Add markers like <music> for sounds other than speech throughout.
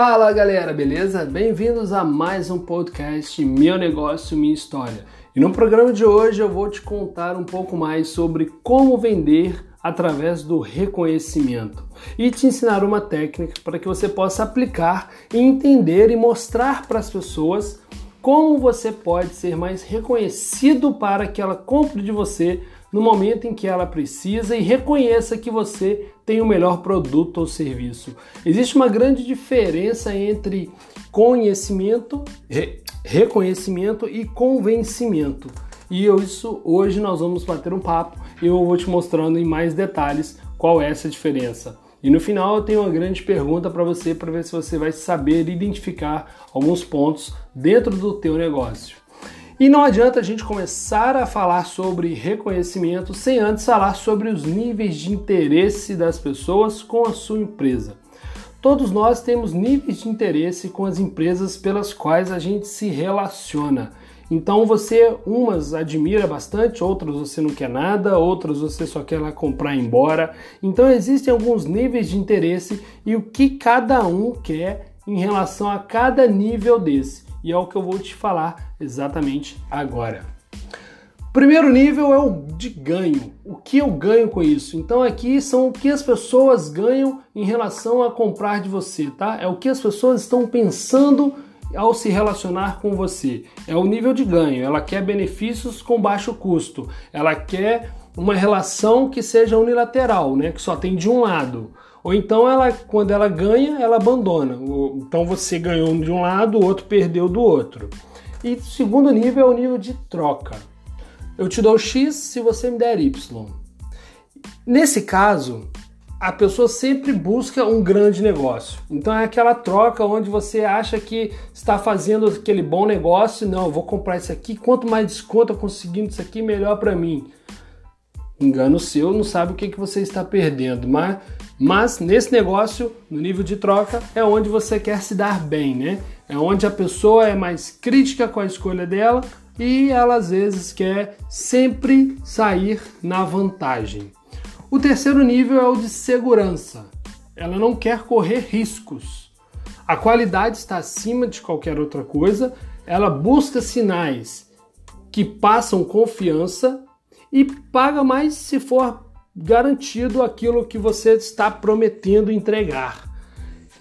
Fala galera, beleza? Bem-vindos a mais um podcast Meu Negócio, Minha História. E no programa de hoje eu vou te contar um pouco mais sobre como vender através do reconhecimento e te ensinar uma técnica para que você possa aplicar e entender e mostrar para as pessoas como você pode ser mais reconhecido para que ela compre de você no momento em que ela precisa e reconheça que você tem o melhor produto ou serviço. Existe uma grande diferença entre conhecimento, re, reconhecimento e convencimento. E eu, isso hoje nós vamos bater um papo e eu vou te mostrando em mais detalhes qual é essa diferença. E no final eu tenho uma grande pergunta para você para ver se você vai saber identificar alguns pontos dentro do teu negócio. E não adianta a gente começar a falar sobre reconhecimento sem antes falar sobre os níveis de interesse das pessoas com a sua empresa. Todos nós temos níveis de interesse com as empresas pelas quais a gente se relaciona. Então você umas admira bastante, outras você não quer nada, outras você só quer lá comprar e ir embora. Então existem alguns níveis de interesse e o que cada um quer em relação a cada nível desse e é o que eu vou te falar exatamente agora. Primeiro nível é o de ganho. O que eu ganho com isso? Então aqui são o que as pessoas ganham em relação a comprar de você, tá? É o que as pessoas estão pensando ao se relacionar com você. É o nível de ganho. Ela quer benefícios com baixo custo. Ela quer uma relação que seja unilateral, né? Que só tem de um lado. Ou então ela, quando ela ganha, ela abandona. Então você ganhou de um lado, o outro perdeu do outro. E o segundo nível é o nível de troca. Eu te dou X se você me der Y. Nesse caso, a pessoa sempre busca um grande negócio. Então é aquela troca onde você acha que está fazendo aquele bom negócio, não, eu vou comprar isso aqui, quanto mais desconto eu conseguindo isso aqui, melhor para mim. Engano seu, não sabe o que, que você está perdendo, mas mas nesse negócio, no nível de troca, é onde você quer se dar bem, né? É onde a pessoa é mais crítica com a escolha dela e ela às vezes quer sempre sair na vantagem. O terceiro nível é o de segurança. Ela não quer correr riscos. A qualidade está acima de qualquer outra coisa. Ela busca sinais que passam confiança e paga mais se for garantido aquilo que você está prometendo entregar.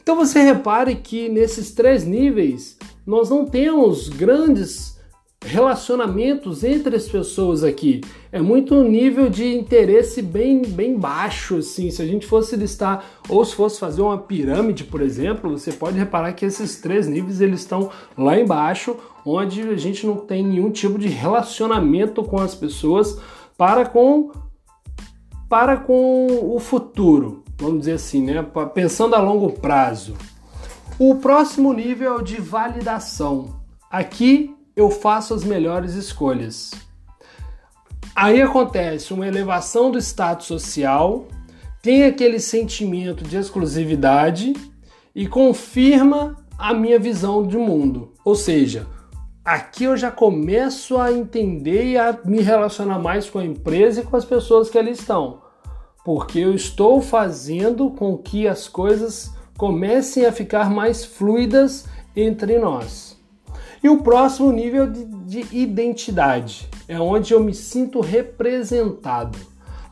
Então você repare que nesses três níveis nós não temos grandes relacionamentos entre as pessoas aqui. É muito um nível de interesse bem, bem baixo, assim. Se a gente fosse listar ou se fosse fazer uma pirâmide, por exemplo, você pode reparar que esses três níveis eles estão lá embaixo, onde a gente não tem nenhum tipo de relacionamento com as pessoas para com para com o futuro, vamos dizer assim, né? Pensando a longo prazo. O próximo nível é o de validação. Aqui eu faço as melhores escolhas. Aí acontece uma elevação do status social, tem aquele sentimento de exclusividade e confirma a minha visão de mundo. Ou seja, aqui eu já começo a entender e a me relacionar mais com a empresa e com as pessoas que ali estão, porque eu estou fazendo com que as coisas comecem a ficar mais fluidas entre nós. E o próximo nível de, de identidade é onde eu me sinto representado.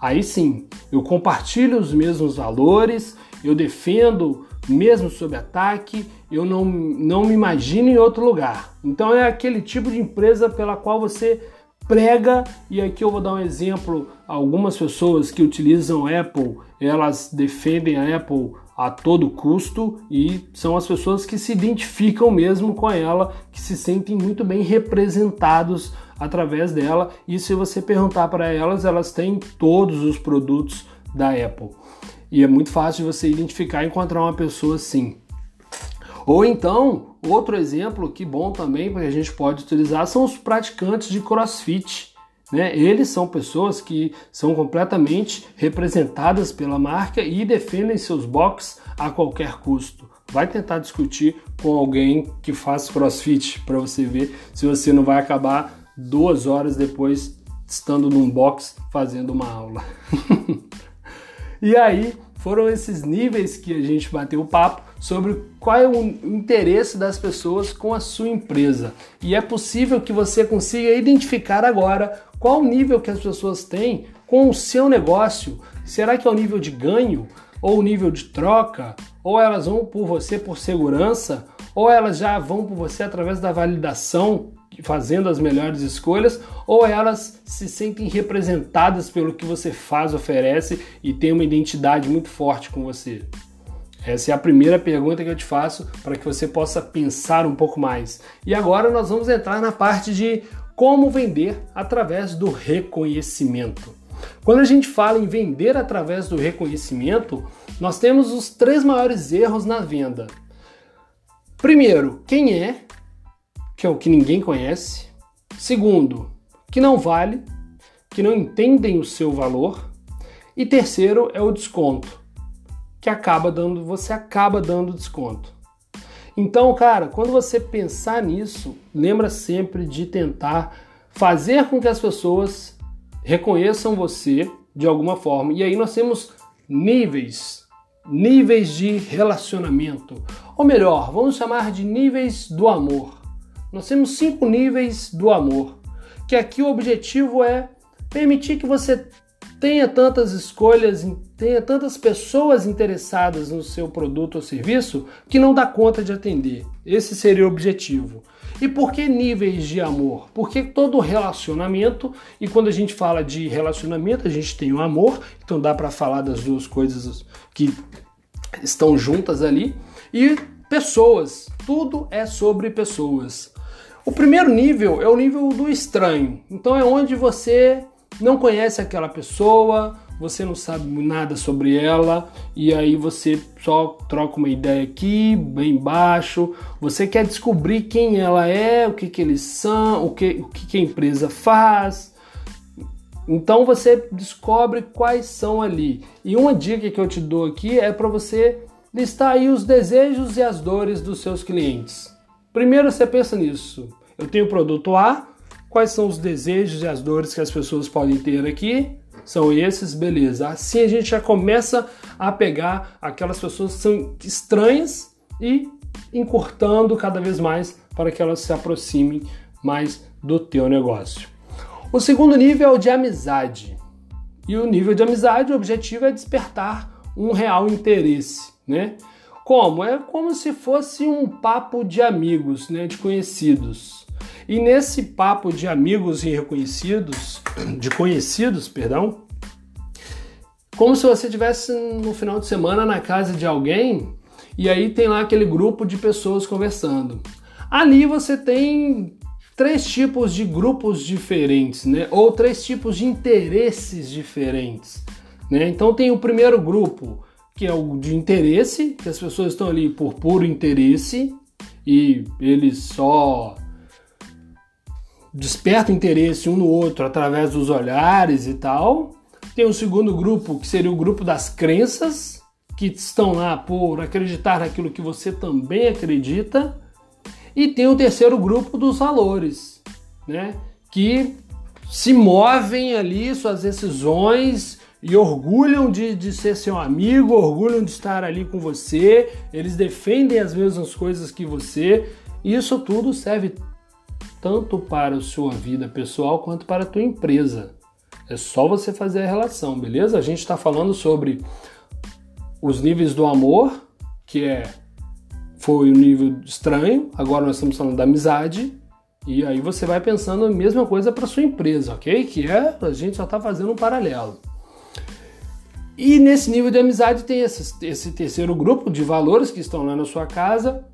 Aí sim, eu compartilho os mesmos valores, eu defendo mesmo sob ataque, eu não, não me imagino em outro lugar. Então é aquele tipo de empresa pela qual você prega, e aqui eu vou dar um exemplo, algumas pessoas que utilizam Apple, elas defendem a Apple a todo custo e são as pessoas que se identificam mesmo com ela, que se sentem muito bem representados através dela. E se você perguntar para elas, elas têm todos os produtos da Apple. E é muito fácil de você identificar e encontrar uma pessoa assim. Ou então, outro exemplo que bom também que a gente pode utilizar são os praticantes de CrossFit. Né? Eles são pessoas que são completamente representadas pela marca e defendem seus boxes a qualquer custo. Vai tentar discutir com alguém que faz CrossFit para você ver se você não vai acabar duas horas depois estando num box fazendo uma aula. <laughs> e aí, foram esses níveis que a gente bateu o papo sobre qual é o interesse das pessoas com a sua empresa. E é possível que você consiga identificar agora qual o nível que as pessoas têm com o seu negócio. Será que é o nível de ganho? Ou o nível de troca? Ou elas vão por você por segurança? Ou elas já vão por você através da validação fazendo as melhores escolhas, ou elas se sentem representadas pelo que você faz, oferece e tem uma identidade muito forte com você? Essa é a primeira pergunta que eu te faço para que você possa pensar um pouco mais. E agora nós vamos entrar na parte de como vender através do reconhecimento. Quando a gente fala em vender através do reconhecimento, nós temos os três maiores erros na venda. Primeiro, quem é que é o que ninguém conhece. Segundo, que não vale, que não entendem o seu valor. E terceiro é o desconto, que acaba dando, você acaba dando desconto. Então, cara, quando você pensar nisso, lembra sempre de tentar fazer com que as pessoas reconheçam você de alguma forma. E aí nós temos níveis, níveis de relacionamento, ou melhor, vamos chamar de níveis do amor. Nós temos cinco níveis do amor, que aqui o objetivo é permitir que você tenha tantas escolhas, tenha tantas pessoas interessadas no seu produto ou serviço que não dá conta de atender. Esse seria o objetivo. E por que níveis de amor? Porque todo relacionamento, e quando a gente fala de relacionamento, a gente tem o amor, então dá para falar das duas coisas que estão juntas ali, e pessoas, tudo é sobre pessoas. O primeiro nível é o nível do estranho. Então é onde você não conhece aquela pessoa, você não sabe nada sobre ela e aí você só troca uma ideia aqui, bem baixo. Você quer descobrir quem ela é, o que, que eles são, o que, o que, que a empresa faz. Então você descobre quais são ali. E uma dica que eu te dou aqui é para você listar aí os desejos e as dores dos seus clientes. Primeiro você pensa nisso. Eu tenho o produto A, quais são os desejos e as dores que as pessoas podem ter aqui? São esses, beleza. Assim a gente já começa a pegar aquelas pessoas que são estranhas e encurtando cada vez mais para que elas se aproximem mais do teu negócio. O segundo nível é o de amizade. E o nível de amizade, o objetivo é despertar um real interesse, né? Como? É como se fosse um papo de amigos, né, de conhecidos. E nesse papo de amigos e reconhecidos, de conhecidos, perdão, como se você estivesse no final de semana na casa de alguém e aí tem lá aquele grupo de pessoas conversando. Ali você tem três tipos de grupos diferentes, né? Ou três tipos de interesses diferentes, né? Então tem o primeiro grupo, que é o de interesse, que as pessoas estão ali por puro interesse e eles só despertam interesse um no outro através dos olhares e tal. Tem o segundo grupo, que seria o grupo das crenças, que estão lá por acreditar naquilo que você também acredita. E tem o terceiro grupo dos valores, né? Que se movem ali suas decisões e orgulham de, de ser seu amigo, orgulham de estar ali com você, eles defendem as mesmas coisas que você. Isso tudo serve tanto para a sua vida pessoal quanto para a tua empresa. É só você fazer a relação, beleza? A gente está falando sobre os níveis do amor, que é foi o nível estranho, agora nós estamos falando da amizade, e aí você vai pensando a mesma coisa para sua empresa, ok? Que é, a gente só está fazendo um paralelo. E nesse nível de amizade tem esse, esse terceiro grupo de valores que estão lá na sua casa,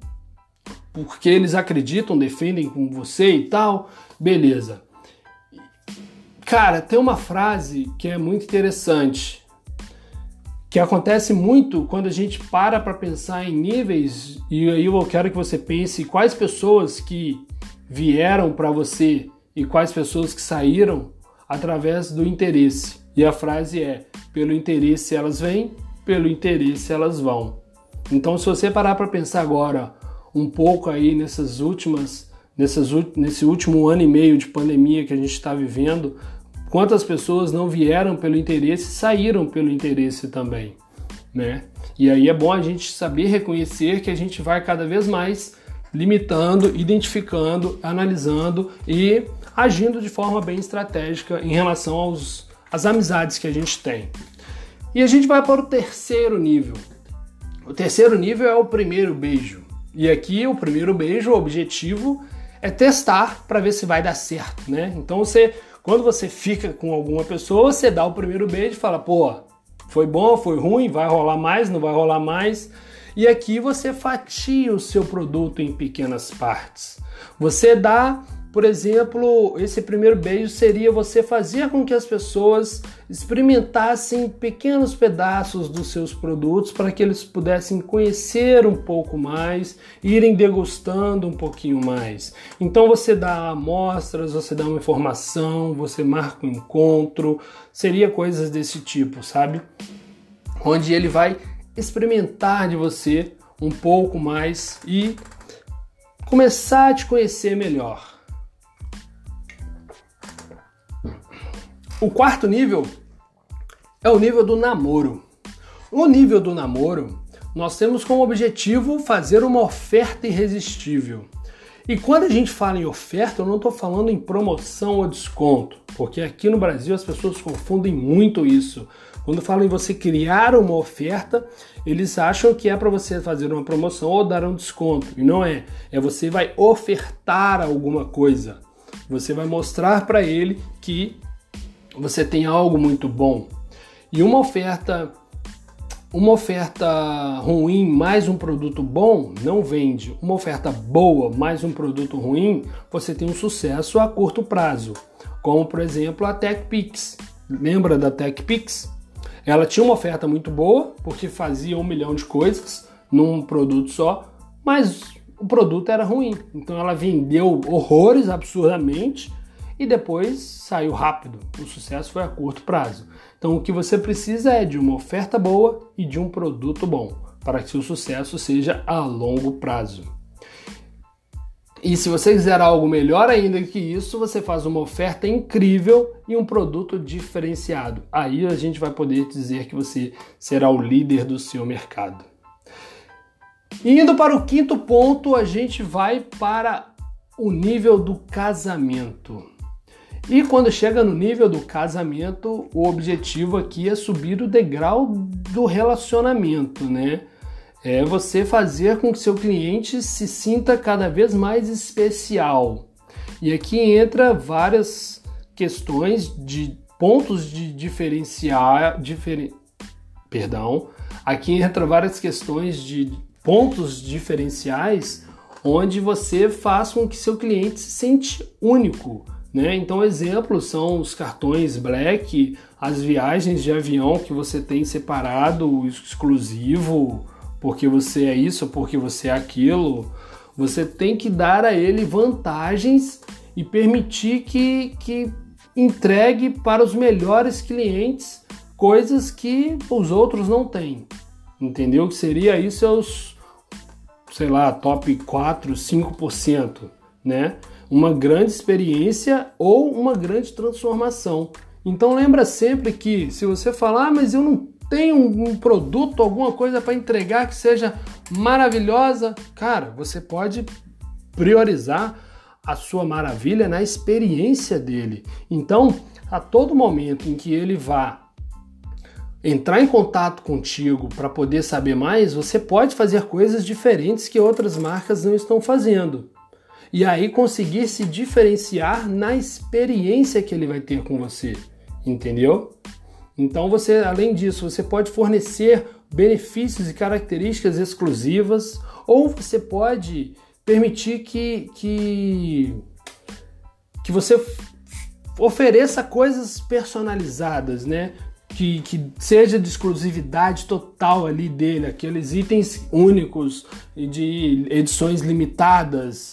porque eles acreditam, defendem com você e tal, beleza. Cara, tem uma frase que é muito interessante, que acontece muito quando a gente para para pensar em níveis, e aí eu quero que você pense quais pessoas que vieram para você e quais pessoas que saíram através do interesse. E a frase é: pelo interesse elas vêm, pelo interesse elas vão. Então, se você parar para pensar agora um pouco aí nessas últimas, nessas, nesse último ano e meio de pandemia que a gente está vivendo, quantas pessoas não vieram pelo interesse e saíram pelo interesse também, né? E aí é bom a gente saber reconhecer que a gente vai cada vez mais limitando, identificando, analisando e agindo de forma bem estratégica em relação aos, às amizades que a gente tem. E a gente vai para o terceiro nível. O terceiro nível é o primeiro beijo. E aqui o primeiro beijo, o objetivo é testar para ver se vai dar certo, né? Então você, quando você fica com alguma pessoa, você dá o primeiro beijo e fala, pô, foi bom, foi ruim, vai rolar mais, não vai rolar mais. E aqui você fatia o seu produto em pequenas partes. Você dá por exemplo, esse primeiro beijo seria você fazer com que as pessoas experimentassem pequenos pedaços dos seus produtos para que eles pudessem conhecer um pouco mais, irem degustando um pouquinho mais. Então você dá amostras, você dá uma informação, você marca um encontro, seria coisas desse tipo, sabe? Onde ele vai experimentar de você um pouco mais e começar a te conhecer melhor. O quarto nível é o nível do namoro. O nível do namoro, nós temos como objetivo fazer uma oferta irresistível. E quando a gente fala em oferta, eu não estou falando em promoção ou desconto, porque aqui no Brasil as pessoas confundem muito isso. Quando falam em você criar uma oferta, eles acham que é para você fazer uma promoção ou dar um desconto. E não é. É você vai ofertar alguma coisa. Você vai mostrar para ele que você tem algo muito bom. E uma oferta uma oferta ruim mais um produto bom não vende. Uma oferta boa mais um produto ruim, você tem um sucesso a curto prazo. Como por exemplo a TechPix. Lembra da TechPix? Ela tinha uma oferta muito boa, porque fazia um milhão de coisas num produto só, mas o produto era ruim. Então ela vendeu horrores absurdamente e depois saiu rápido. O sucesso foi a curto prazo. Então o que você precisa é de uma oferta boa e de um produto bom para que o sucesso seja a longo prazo. E se você quiser algo melhor ainda que isso, você faz uma oferta incrível e um produto diferenciado. Aí a gente vai poder dizer que você será o líder do seu mercado. indo para o quinto ponto, a gente vai para o nível do casamento. E quando chega no nível do casamento, o objetivo aqui é subir o degrau do relacionamento, né? É você fazer com que seu cliente se sinta cada vez mais especial. E aqui entra várias questões de pontos de diferenciar, diferen, perdão, aqui entra várias questões de pontos diferenciais onde você faz com que seu cliente se sente único né? Então, exemplos são os cartões Black, as viagens de avião que você tem separado, exclusivo, porque você é isso, porque você é aquilo. Você tem que dar a ele vantagens e permitir que, que entregue para os melhores clientes coisas que os outros não têm. Entendeu? Que seria isso os, sei lá, top 4, 5%, né? Uma grande experiência ou uma grande transformação. Então lembra sempre que se você falar, ah, mas eu não tenho um produto, alguma coisa para entregar que seja maravilhosa, cara, você pode priorizar a sua maravilha na experiência dele. Então, a todo momento em que ele vá entrar em contato contigo para poder saber mais, você pode fazer coisas diferentes que outras marcas não estão fazendo e aí conseguir se diferenciar na experiência que ele vai ter com você, entendeu? Então você, além disso, você pode fornecer benefícios e características exclusivas, ou você pode permitir que, que, que você ofereça coisas personalizadas, né? Que, que, seja de exclusividade total ali dele, aqueles itens únicos de edições limitadas,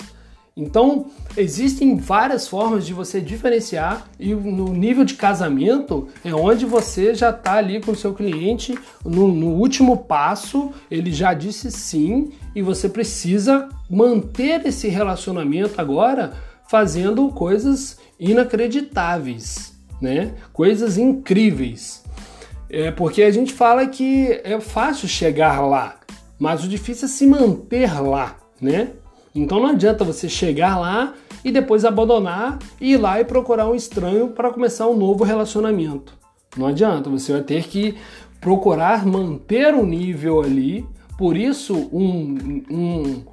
então, existem várias formas de você diferenciar e no nível de casamento é onde você já está ali com o seu cliente no, no, último passo, ele já disse sim e você precisa manter esse relacionamento agora fazendo coisas inacreditáveis, né? Coisas incríveis. É porque a gente fala que é fácil chegar lá, mas o difícil é se manter lá, né? Então não adianta você chegar lá e depois abandonar e ir lá e procurar um estranho para começar um novo relacionamento. Não adianta, você vai ter que procurar manter o um nível ali. Por isso, um, um,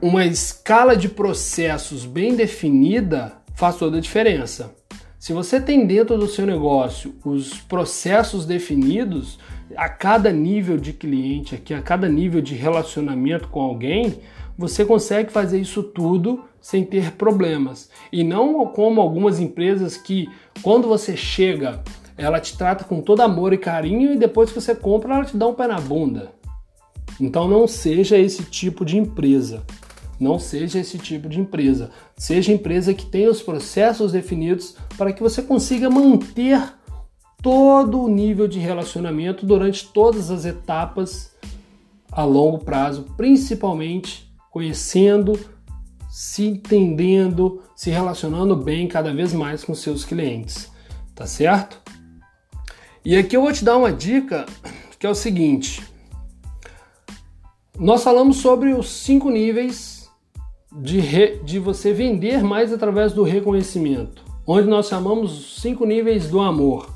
uma escala de processos bem definida faz toda a diferença. Se você tem dentro do seu negócio os processos definidos, a cada nível de cliente, aqui, a cada nível de relacionamento com alguém, você consegue fazer isso tudo sem ter problemas. E não como algumas empresas que, quando você chega, ela te trata com todo amor e carinho e depois que você compra, ela te dá um pé na bunda. Então não seja esse tipo de empresa. Não seja esse tipo de empresa. Seja empresa que tenha os processos definidos para que você consiga manter todo o nível de relacionamento durante todas as etapas a longo prazo, principalmente conhecendo, se entendendo, se relacionando bem cada vez mais com seus clientes. Tá certo? E aqui eu vou te dar uma dica que é o seguinte: nós falamos sobre os cinco níveis de, re, de você vender mais através do reconhecimento, onde nós chamamos os cinco níveis do amor.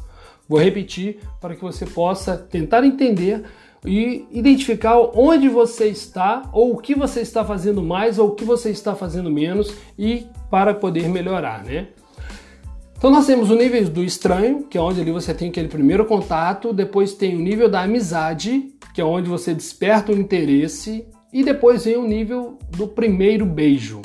Vou repetir para que você possa tentar entender e identificar onde você está ou o que você está fazendo mais ou o que você está fazendo menos e para poder melhorar, né? Então nós temos o nível do estranho, que é onde ali você tem aquele primeiro contato, depois tem o nível da amizade, que é onde você desperta o interesse e depois vem o nível do primeiro beijo.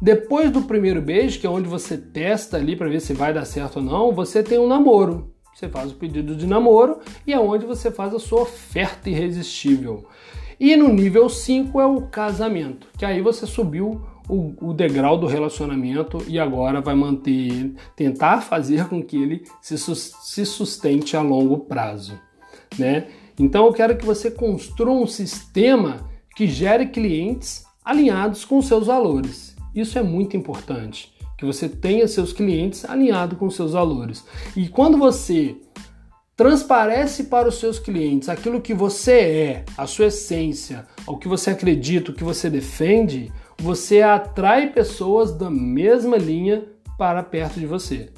Depois do primeiro beijo, que é onde você testa ali para ver se vai dar certo ou não, você tem um namoro. Você faz o pedido de namoro e é onde você faz a sua oferta irresistível. E no nível 5 é o casamento, que aí você subiu o, o, degrau do relacionamento e agora vai manter, tentar fazer com que ele se, se sustente a longo prazo, né? Então eu quero que você construa um sistema que gere clientes alinhados com seus valores. Isso é muito importante, que você tenha seus clientes alinhados com seus valores. E quando você transparece para os seus clientes aquilo que você é, a sua essência, o que você acredita, o que você defende, você atrai pessoas da mesma linha para perto de você.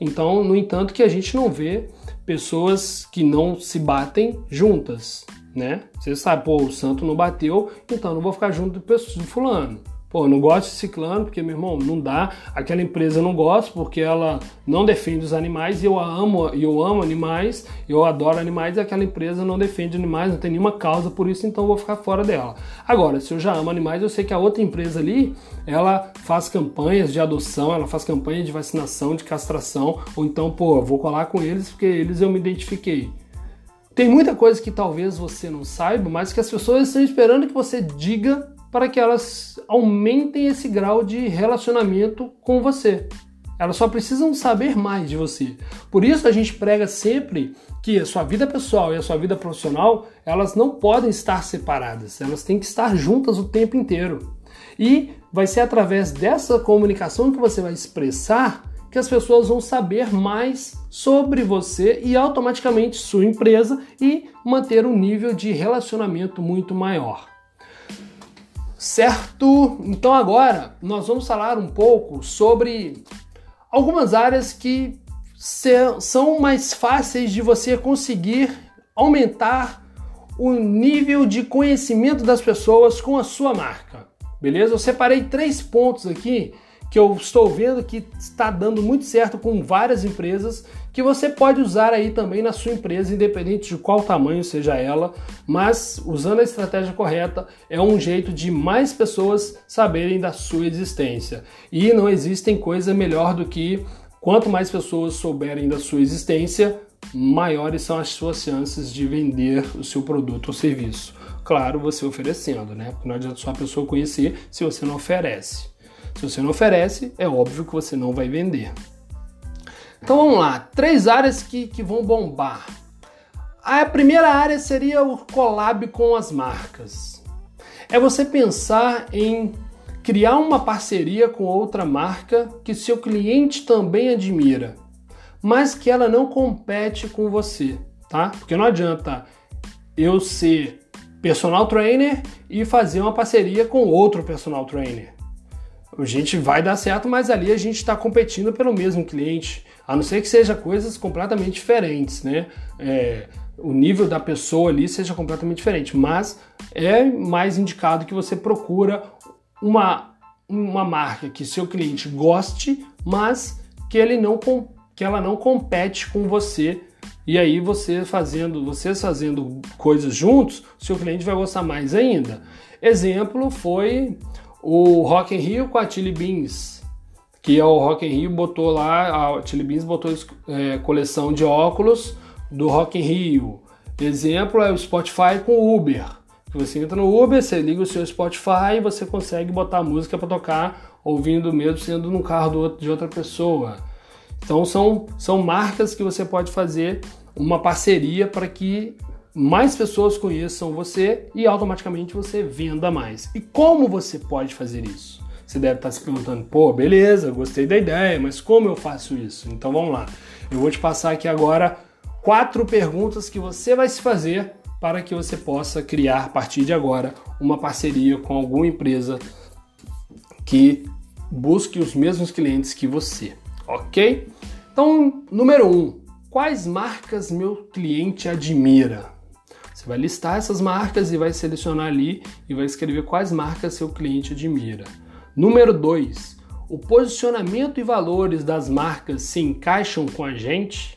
Então, no entanto, que a gente não vê pessoas que não se batem juntas né? Você sabe, pô, o santo não bateu, então não vou ficar junto do fulano. Pô, não gosto de ciclano, porque, meu irmão, não dá. Aquela empresa não gosto porque ela não defende os animais e eu amo, eu amo animais, eu adoro animais e aquela empresa não defende animais, não tem nenhuma causa por isso, então eu vou ficar fora dela. Agora, se eu já amo animais, eu sei que a outra empresa ali, ela faz campanhas de adoção, ela faz campanha de vacinação, de castração, ou então, pô, eu vou colar com eles porque eles eu me identifiquei. Tem muita coisa que talvez você não saiba, mas que as pessoas estão esperando que você diga para que elas aumentem esse grau de relacionamento com você. Elas só precisam saber mais de você. Por isso a gente prega sempre que a sua vida pessoal e a sua vida profissional, elas não podem estar separadas, elas têm que estar juntas o tempo inteiro. E vai ser através dessa comunicação que você vai expressar que as pessoas vão saber mais sobre você e automaticamente sua empresa e manter um nível de relacionamento muito maior. Certo? Então agora nós vamos falar um pouco sobre algumas áreas que são mais fáceis de você conseguir aumentar o nível de conhecimento das pessoas com a sua marca. Beleza? Eu separei três pontos aqui que eu estou vendo que está dando muito certo com várias empresas, que você pode usar aí também na sua empresa, independente de qual tamanho seja ela, mas usando a estratégia correta é um jeito de mais pessoas saberem da sua existência. E não existem coisa melhor do que quanto mais pessoas souberem da sua existência, maiores são as suas chances de vender o seu produto ou serviço. Claro, você oferecendo, né? Porque não adianta só a pessoa conhecer se você não oferece. Se você não oferece, é óbvio que você não vai vender. Então vamos lá, três áreas que, que vão bombar. A primeira área seria o collab com as marcas. É você pensar em criar uma parceria com outra marca que seu cliente também admira. mas que ela não compete com você, tá? Porque não adianta eu ser personal trainer e fazer uma parceria com outro personal trainer. A gente vai dar certo, mas ali a gente está competindo pelo mesmo cliente, a não ser que seja coisas completamente diferentes, né? É, o nível da pessoa ali seja completamente diferente, mas é mais indicado que você procura uma, uma marca que seu cliente goste, mas que ele não que ela não compete com você. E aí você fazendo, vocês fazendo coisas juntos, seu cliente vai gostar mais ainda. Exemplo foi o Rock in Rio com a Chili Beans, que é o Rock in Rio botou lá, a Chili Beans botou é, coleção de óculos do Rock in Rio. Exemplo é o Spotify com o Uber. Você entra no Uber, você liga o seu Spotify e você consegue botar música para tocar ouvindo mesmo sendo no carro de outra pessoa. Então são, são marcas que você pode fazer uma parceria para que mais pessoas conheçam você e automaticamente você venda mais. E como você pode fazer isso? Você deve estar se perguntando, pô, beleza, gostei da ideia, mas como eu faço isso? Então vamos lá. Eu vou te passar aqui agora quatro perguntas que você vai se fazer para que você possa criar a partir de agora uma parceria com alguma empresa que busque os mesmos clientes que você, ok? Então, número um, quais marcas meu cliente admira? Você vai listar essas marcas e vai selecionar ali e vai escrever quais marcas seu cliente admira. Número 2. O posicionamento e valores das marcas se encaixam com a gente?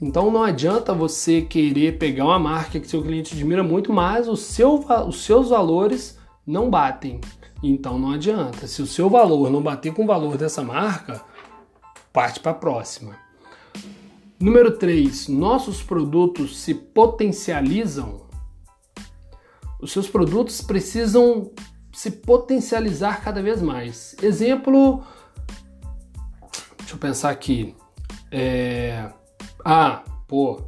Então não adianta você querer pegar uma marca que seu cliente admira muito, mas o seu, os seus valores não batem. Então não adianta. Se o seu valor não bater com o valor dessa marca, parte para a próxima. Número 3. Nossos produtos se potencializam. Os seus produtos precisam se potencializar cada vez mais. Exemplo, deixa eu pensar aqui. É, ah, pô,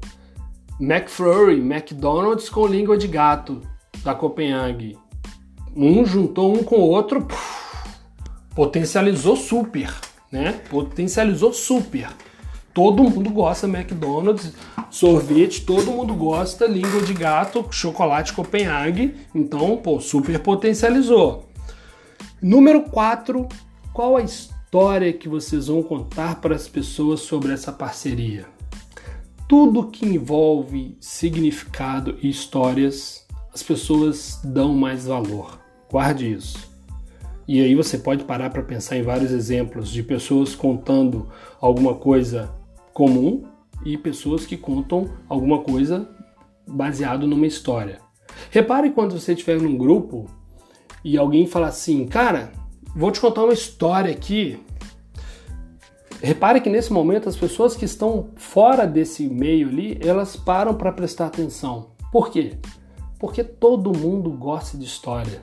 McFlurry, McDonald's com língua de gato da Copenhague. Um juntou um com o outro, puf, potencializou super, né? Potencializou super. Todo mundo gosta McDonald's, sorvete, todo mundo gosta, língua de gato, chocolate Copenhague, então, pô, super potencializou. Número 4, qual a história que vocês vão contar para as pessoas sobre essa parceria? tudo que envolve significado e histórias, as pessoas dão mais valor. Guarde isso. E aí você pode parar para pensar em vários exemplos de pessoas contando alguma coisa comum e pessoas que contam alguma coisa baseado numa história. Repare quando você estiver num grupo e alguém fala assim, cara, vou te contar uma história aqui Repare que nesse momento as pessoas que estão fora desse meio ali, elas param para prestar atenção. Por quê? Porque todo mundo gosta de história.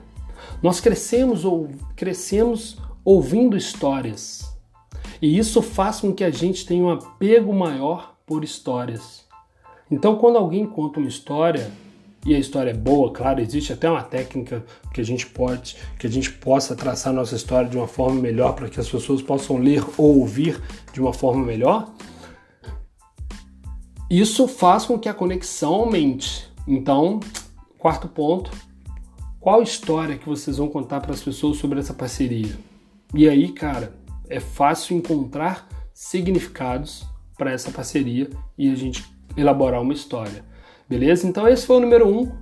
Nós crescemos ou crescemos ouvindo histórias. E isso faz com que a gente tenha um apego maior por histórias. Então, quando alguém conta uma história, e a história é boa, claro, existe até uma técnica que a gente pode, que a gente possa traçar nossa história de uma forma melhor para que as pessoas possam ler ou ouvir de uma forma melhor. Isso faz com que a conexão aumente. Então, quarto ponto, qual história que vocês vão contar para as pessoas sobre essa parceria? E aí, cara, é fácil encontrar significados para essa parceria e a gente elaborar uma história. Beleza? Então esse foi o número 1, um,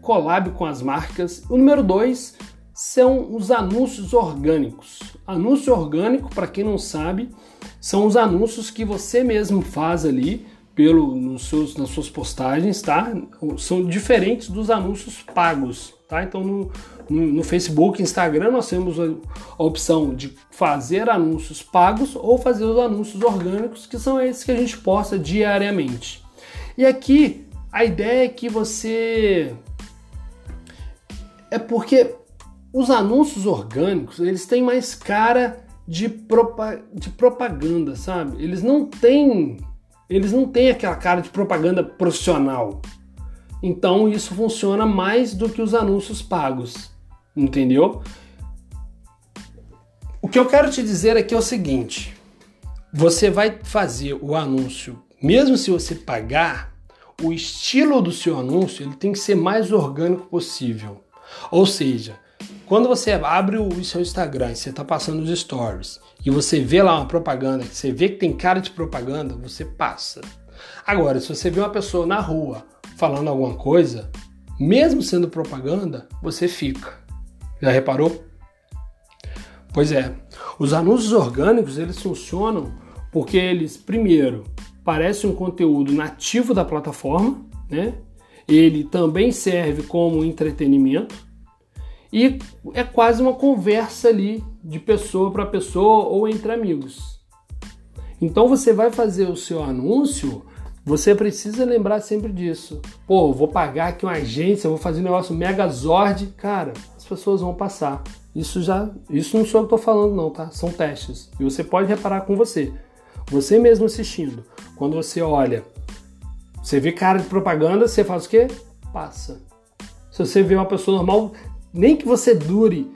collab com as marcas. O número 2 são os anúncios orgânicos. Anúncio orgânico, para quem não sabe, são os anúncios que você mesmo faz ali pelo nos seus, nas suas postagens, tá? São diferentes dos anúncios pagos, tá? Então no, no, Facebook, Instagram, nós temos a, a, opção de fazer anúncios pagos ou fazer os anúncios orgânicos, que são esses que a gente posta diariamente. E aqui a ideia é que você. É porque os anúncios orgânicos eles têm mais cara de, propa... de propaganda, sabe? Eles não têm. Eles não têm aquela cara de propaganda profissional. Então isso funciona mais do que os anúncios pagos. Entendeu? O que eu quero te dizer aqui é o seguinte: você vai fazer o anúncio, mesmo se você pagar, o estilo do seu anúncio ele tem que ser mais orgânico possível. Ou seja, quando você abre o seu Instagram e você está passando os stories e você vê lá uma propaganda, você vê que tem cara de propaganda, você passa. Agora, se você vê uma pessoa na rua falando alguma coisa, mesmo sendo propaganda, você fica. Já reparou? Pois é. Os anúncios orgânicos, eles funcionam porque eles, primeiro, parecem um conteúdo nativo da plataforma, né? Ele também serve como entretenimento e é quase uma conversa ali de pessoa para pessoa ou entre amigos. Então você vai fazer o seu anúncio você precisa lembrar sempre disso. Pô, vou pagar aqui uma agência, vou fazer um negócio megazord. Cara, as pessoas vão passar. Isso já, isso não sou eu que tô falando não, tá? São testes. E você pode reparar com você. Você mesmo assistindo. Quando você olha, você vê cara de propaganda, você faz o quê? Passa. Se você vê uma pessoa normal, nem que você dure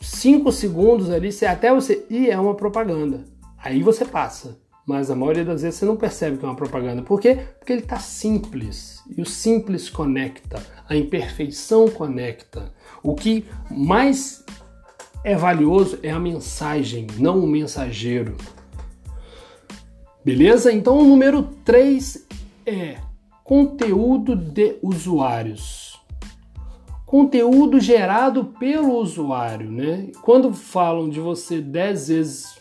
5 segundos ali, até você. Ih, é uma propaganda. Aí você passa mas a maioria das vezes você não percebe que é uma propaganda. Por quê? Porque ele está simples. E o simples conecta, a imperfeição conecta. O que mais é valioso é a mensagem, não o mensageiro. Beleza? Então o número 3 é conteúdo de usuários. Conteúdo gerado pelo usuário, né? Quando falam de você 10 vezes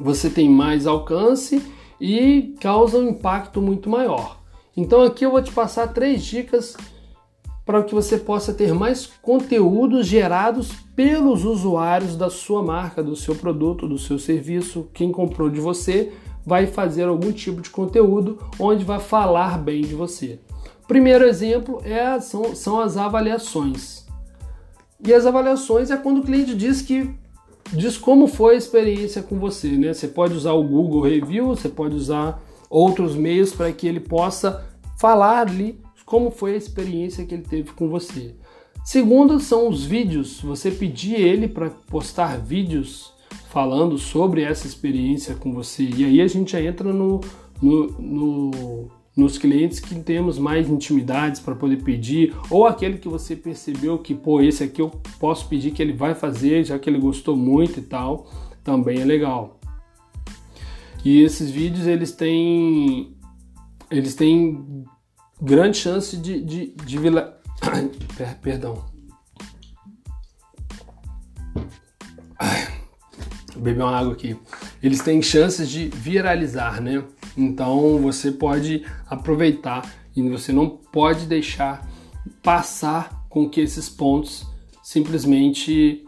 você tem mais alcance e causa um impacto muito maior. Então aqui eu vou te passar três dicas para que você possa ter mais conteúdos gerados pelos usuários da sua marca, do seu produto, do seu serviço. Quem comprou de você vai fazer algum tipo de conteúdo onde vai falar bem de você. Primeiro exemplo é, são, são as avaliações. E as avaliações é quando o cliente diz que diz como foi a experiência com você, né? Você pode usar o Google Review, você pode usar outros meios para que ele possa falar ali como foi a experiência que ele teve com você. Segundo são os vídeos, você pedir ele para postar vídeos falando sobre essa experiência com você. E aí a gente entra no, no, no nos clientes que temos mais intimidades para poder pedir, ou aquele que você percebeu que, pô, esse aqui eu posso pedir que ele vai fazer, já que ele gostou muito e tal, também é legal. E esses vídeos eles têm eles têm grande chance de, de, de vila... <coughs> perdão. beber uma água aqui. Eles têm chances de viralizar, né? Então você pode aproveitar e você não pode deixar passar com que esses pontos simplesmente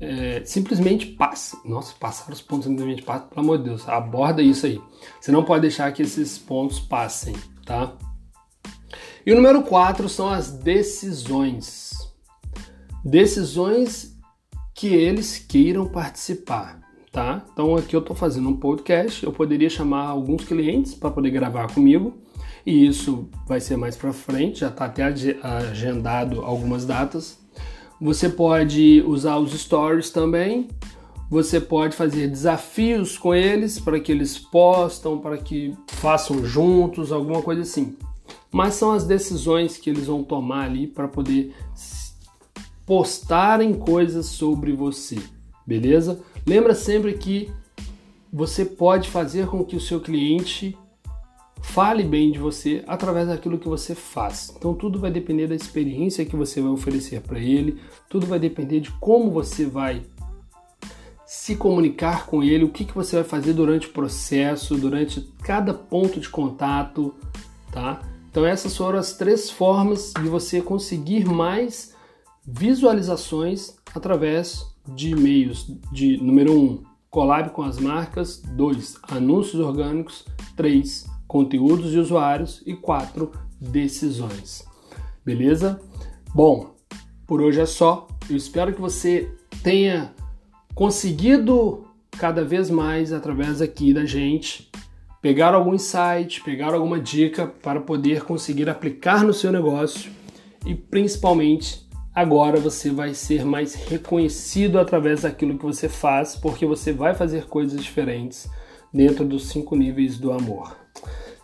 é, simplesmente passe. Nossa, passar os pontos simplesmente passem, pelo amor de Deus, aborda isso aí. Você não pode deixar que esses pontos passem, tá? E o número 4 são as decisões. Decisões que eles queiram participar tá? Então aqui eu estou fazendo um podcast, eu poderia chamar alguns clientes para poder gravar comigo, e isso vai ser mais para frente, já está até agendado algumas datas. Você pode usar os stories também, você pode fazer desafios com eles para que eles postam, para que façam juntos, alguma coisa assim. Mas são as decisões que eles vão tomar ali para poder postarem coisas sobre você, beleza? Lembra sempre que você pode fazer com que o seu cliente fale bem de você através daquilo que você faz. Então tudo vai depender da experiência que você vai oferecer para ele, tudo vai depender de como você vai se comunicar com ele, o que, que você vai fazer durante o processo, durante cada ponto de contato, tá? Então essas foram as três formas de você conseguir mais visualizações através de e-mails de número 1, um, collab com as marcas, 2, anúncios orgânicos, 3, conteúdos de usuários e 4, decisões. Beleza? Bom, por hoje é só. Eu espero que você tenha conseguido cada vez mais através aqui da gente pegar algum insight, pegar alguma dica para poder conseguir aplicar no seu negócio e principalmente agora você vai ser mais reconhecido através daquilo que você faz, porque você vai fazer coisas diferentes. dentro dos cinco níveis do amor.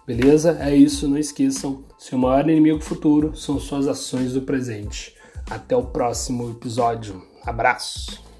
Beleza? É isso, não esqueçam. Seu maior inimigo futuro são suas ações do presente. Até o próximo episódio. Abraço!